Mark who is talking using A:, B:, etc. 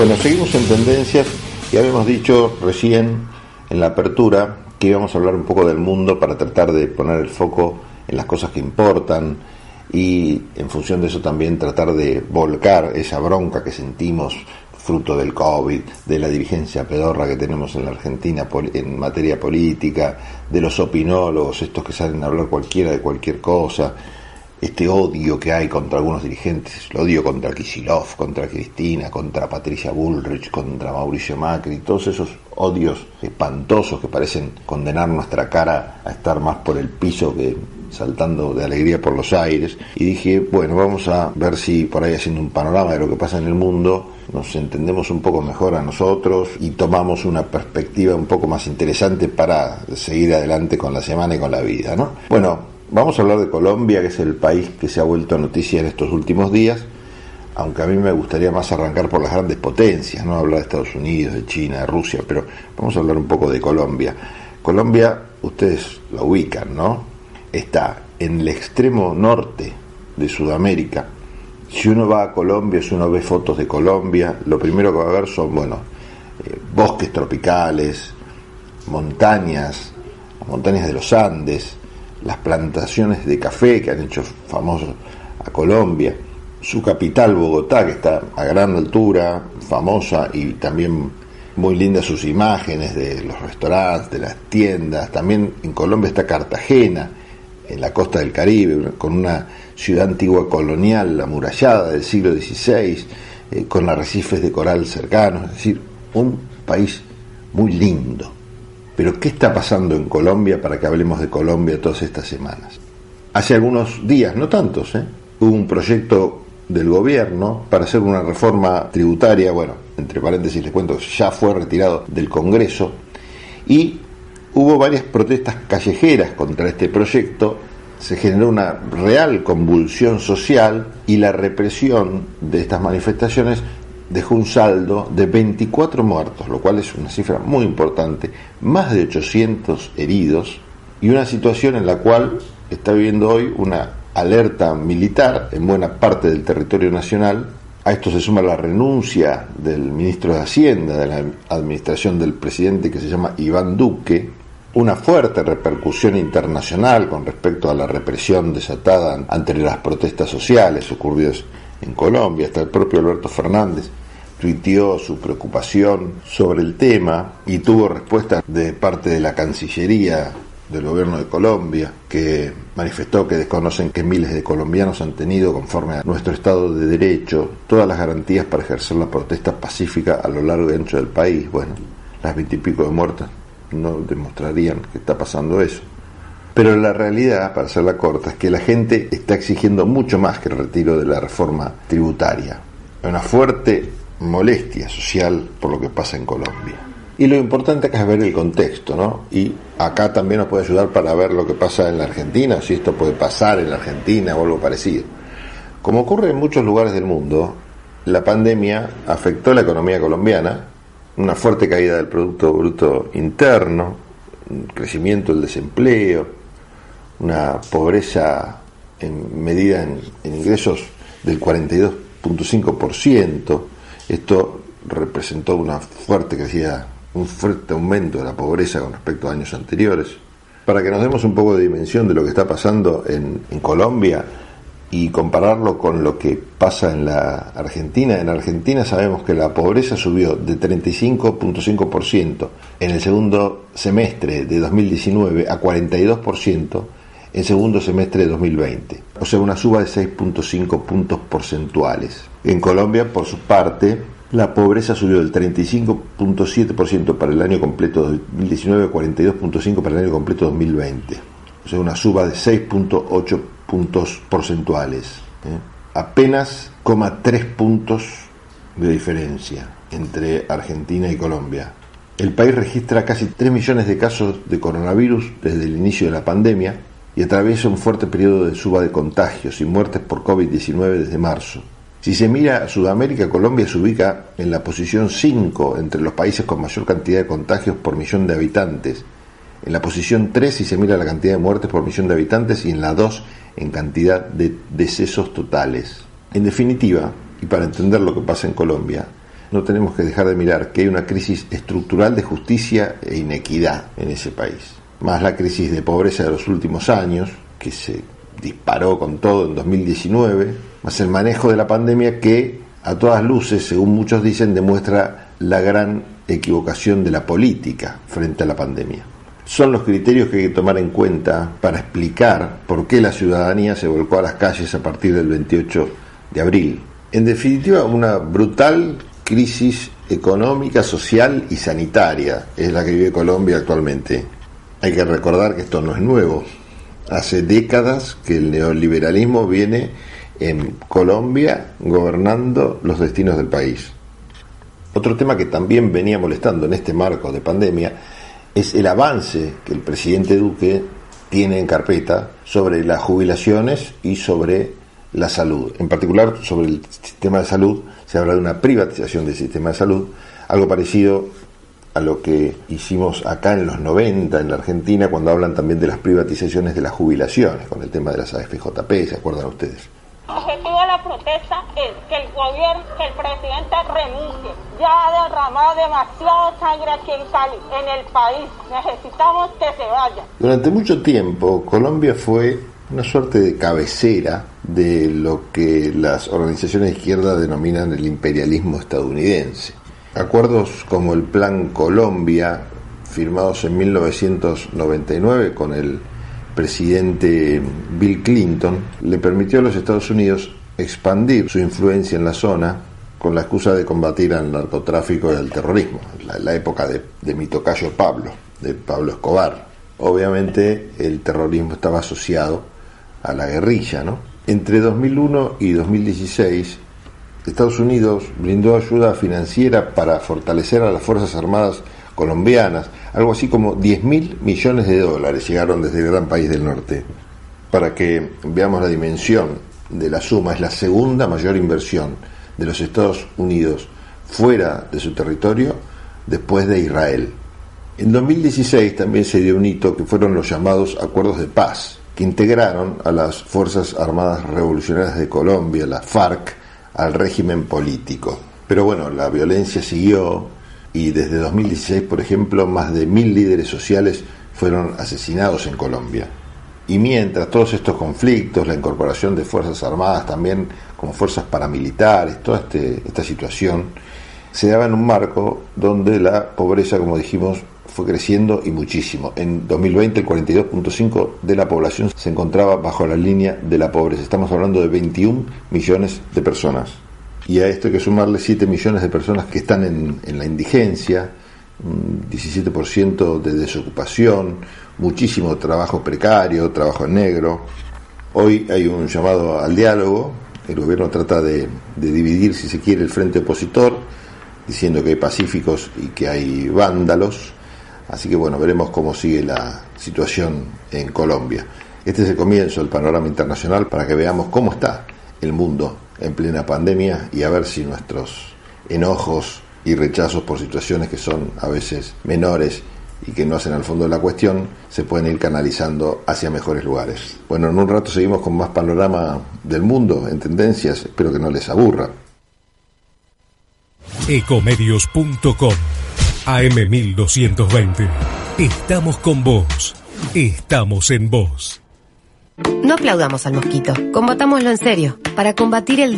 A: Bueno, seguimos en tendencias. Y habíamos dicho recién en la apertura que íbamos a hablar un poco del mundo para tratar de poner el foco en las cosas que importan y en función de eso también tratar de volcar esa bronca que sentimos fruto del COVID, de la dirigencia pedorra que tenemos en la Argentina en materia política, de los opinólogos, estos que salen a hablar cualquiera de cualquier cosa, este odio que hay contra algunos dirigentes, el odio contra Kisilov, contra Cristina, contra Patricia Bullrich, contra Mauricio Macri, todos esos odios espantosos que parecen condenar nuestra cara a estar más por el piso que saltando de alegría por los aires. Y dije, bueno, vamos a ver si por ahí haciendo un panorama de lo que pasa en el mundo, nos entendemos un poco mejor a nosotros y tomamos una perspectiva un poco más interesante para seguir adelante con la semana y con la vida, ¿no? Bueno, Vamos a hablar de Colombia, que es el país que se ha vuelto noticia en estos últimos días, aunque a mí me gustaría más arrancar por las grandes potencias, no hablar de Estados Unidos, de China, de Rusia, pero vamos a hablar un poco de Colombia. Colombia, ustedes la ubican, ¿no? Está en el extremo norte de Sudamérica. Si uno va a Colombia, si uno ve fotos de Colombia, lo primero que va a ver son, bueno, eh, bosques tropicales, montañas, montañas de los Andes, las plantaciones de café que han hecho famoso a Colombia, su capital Bogotá, que está a gran altura, famosa y también muy lindas sus imágenes de los restaurantes, de las tiendas. También en Colombia está Cartagena, en la costa del Caribe, con una ciudad antigua colonial, amurallada del siglo XVI, eh, con arrecifes de coral cercanos, es decir, un país muy lindo. Pero ¿qué está pasando en Colombia para que hablemos de Colombia todas estas semanas? Hace algunos días, no tantos, ¿eh? hubo un proyecto del gobierno para hacer una reforma tributaria, bueno, entre paréntesis les cuento, ya fue retirado del Congreso, y hubo varias protestas callejeras contra este proyecto, se generó una real convulsión social y la represión de estas manifestaciones dejó un saldo de 24 muertos, lo cual es una cifra muy importante, más de 800 heridos y una situación en la cual está viviendo hoy una alerta militar en buena parte del territorio nacional. A esto se suma la renuncia del ministro de Hacienda de la administración del presidente que se llama Iván Duque, una fuerte repercusión internacional con respecto a la represión desatada ante las protestas sociales ocurridas en Colombia, hasta el propio Alberto Fernández tuiteó su preocupación sobre el tema y tuvo respuesta de parte de la Cancillería del gobierno de Colombia, que manifestó que desconocen que miles de colombianos han tenido, conforme a nuestro Estado de Derecho, todas las garantías para ejercer la protesta pacífica a lo largo y ancho del país. Bueno, las veintipico de muertas no demostrarían que está pasando eso. Pero la realidad, para hacerla corta, es que la gente está exigiendo mucho más que el retiro de la reforma tributaria. Una fuerte molestia social por lo que pasa en Colombia. Y lo importante acá es ver el contexto, ¿no? Y acá también nos puede ayudar para ver lo que pasa en la Argentina, si esto puede pasar en la Argentina o algo parecido. Como ocurre en muchos lugares del mundo, la pandemia afectó la economía colombiana, una fuerte caída del Producto Bruto Interno, crecimiento del desempleo, una pobreza en medida en, en ingresos del 42.5%, esto representó una fuerte crecida, un fuerte aumento de la pobreza con respecto a años anteriores. Para que nos demos un poco de dimensión de lo que está pasando en, Colombia y compararlo con lo que pasa en la Argentina, en Argentina sabemos que la pobreza subió de 35.5% en el segundo semestre de 2019 a 42% en segundo semestre de 2020, o sea, una suba de 6.5 puntos porcentuales. En Colombia, por su parte, la pobreza subió del 35.7% para el año completo de 2019 a 42.5% para el año completo de 2020, o sea, una suba de 6.8 puntos porcentuales. ¿eh? Apenas 3 puntos de diferencia entre Argentina y Colombia. El país registra casi 3 millones de casos de coronavirus desde el inicio de la pandemia y atraviesa un fuerte periodo de suba de contagios y muertes por COVID-19 desde marzo. Si se mira a Sudamérica, Colombia se ubica en la posición 5 entre los países con mayor cantidad de contagios por millón de habitantes, en la posición 3 si se mira la cantidad de muertes por millón de habitantes y en la 2 en cantidad de decesos totales. En definitiva, y para entender lo que pasa en Colombia, no tenemos que dejar de mirar que hay una crisis estructural de justicia e inequidad en ese país. Más la crisis de pobreza de los últimos años, que se disparó con todo en 2019, más el manejo de la pandemia que a todas luces, según muchos dicen, demuestra la gran equivocación de la política frente a la pandemia. Son los criterios que hay que tomar en cuenta para explicar por qué la ciudadanía se volcó a las calles a partir del 28 de abril. En definitiva, una brutal crisis económica, social y sanitaria es la que vive Colombia actualmente. Hay que recordar que esto no es nuevo. Hace décadas que el neoliberalismo viene en Colombia gobernando los destinos del país. Otro tema que también venía molestando en este marco de pandemia es el avance que el presidente Duque tiene en carpeta sobre las jubilaciones y sobre la salud. En particular, sobre el sistema de salud, se habla de una privatización del sistema de salud, algo parecido a lo que hicimos acá en los 90 en la Argentina, cuando hablan también de las privatizaciones de las jubilaciones, con el tema de las AFJP, ¿se acuerdan ustedes?
B: El objetivo de la protesta es que el gobierno, que el presidente renuncie. Ya ha derramado demasiada sangre aquí en Cali, en el país. Necesitamos que se vaya.
A: Durante mucho tiempo, Colombia fue una suerte de cabecera de lo que las organizaciones de izquierda denominan el imperialismo estadounidense. Acuerdos como el Plan Colombia, firmados en 1999 con el presidente Bill Clinton le permitió a los Estados Unidos expandir su influencia en la zona con la excusa de combatir al narcotráfico y al terrorismo, la, la época de, de mi tocayo Pablo, de Pablo Escobar. Obviamente el terrorismo estaba asociado a la guerrilla, ¿no? Entre 2001 y 2016, Estados Unidos brindó ayuda financiera para fortalecer a las Fuerzas Armadas colombianas, algo así como 10 mil millones de dólares llegaron desde el gran país del norte. Para que veamos la dimensión de la suma, es la segunda mayor inversión de los Estados Unidos fuera de su territorio después de Israel. En 2016 también se dio un hito que fueron los llamados acuerdos de paz, que integraron a las Fuerzas Armadas Revolucionarias de Colombia, la FARC, al régimen político. Pero bueno, la violencia siguió, y desde 2016, por ejemplo, más de mil líderes sociales fueron asesinados en Colombia. Y mientras todos estos conflictos, la incorporación de Fuerzas Armadas también como fuerzas paramilitares, toda este, esta situación, se daba en un marco donde la pobreza, como dijimos, fue creciendo y muchísimo. En 2020 el 42.5 de la población se encontraba bajo la línea de la pobreza. Estamos hablando de 21 millones de personas y a esto hay que sumarle 7 millones de personas que están en, la indigencia, un 17% de desocupación, muchísimo trabajo precario, trabajo en negro. Hoy hay un llamado al diálogo, el gobierno trata de dividir, si se quiere, el frente opositor, diciendo que hay pacíficos y que hay vándalos. Así que bueno, veremos cómo sigue la situación en Colombia. Este es el comienzo del panorama internacional para que veamos cómo está el mundo en plena pandemia y a ver si nuestros enojos y rechazos por situaciones que son a veces menores y que no hacen al fondo de la cuestión, se pueden ir canalizando hacia mejores lugares. Bueno, en un rato seguimos con más panorama del mundo en tendencias, espero que no les aburra.
C: Ecomedios.com AM1220. Estamos con vos. Estamos en vos.
D: No aplaudamos al mosquito, combatámoslo en serio. Para combatir el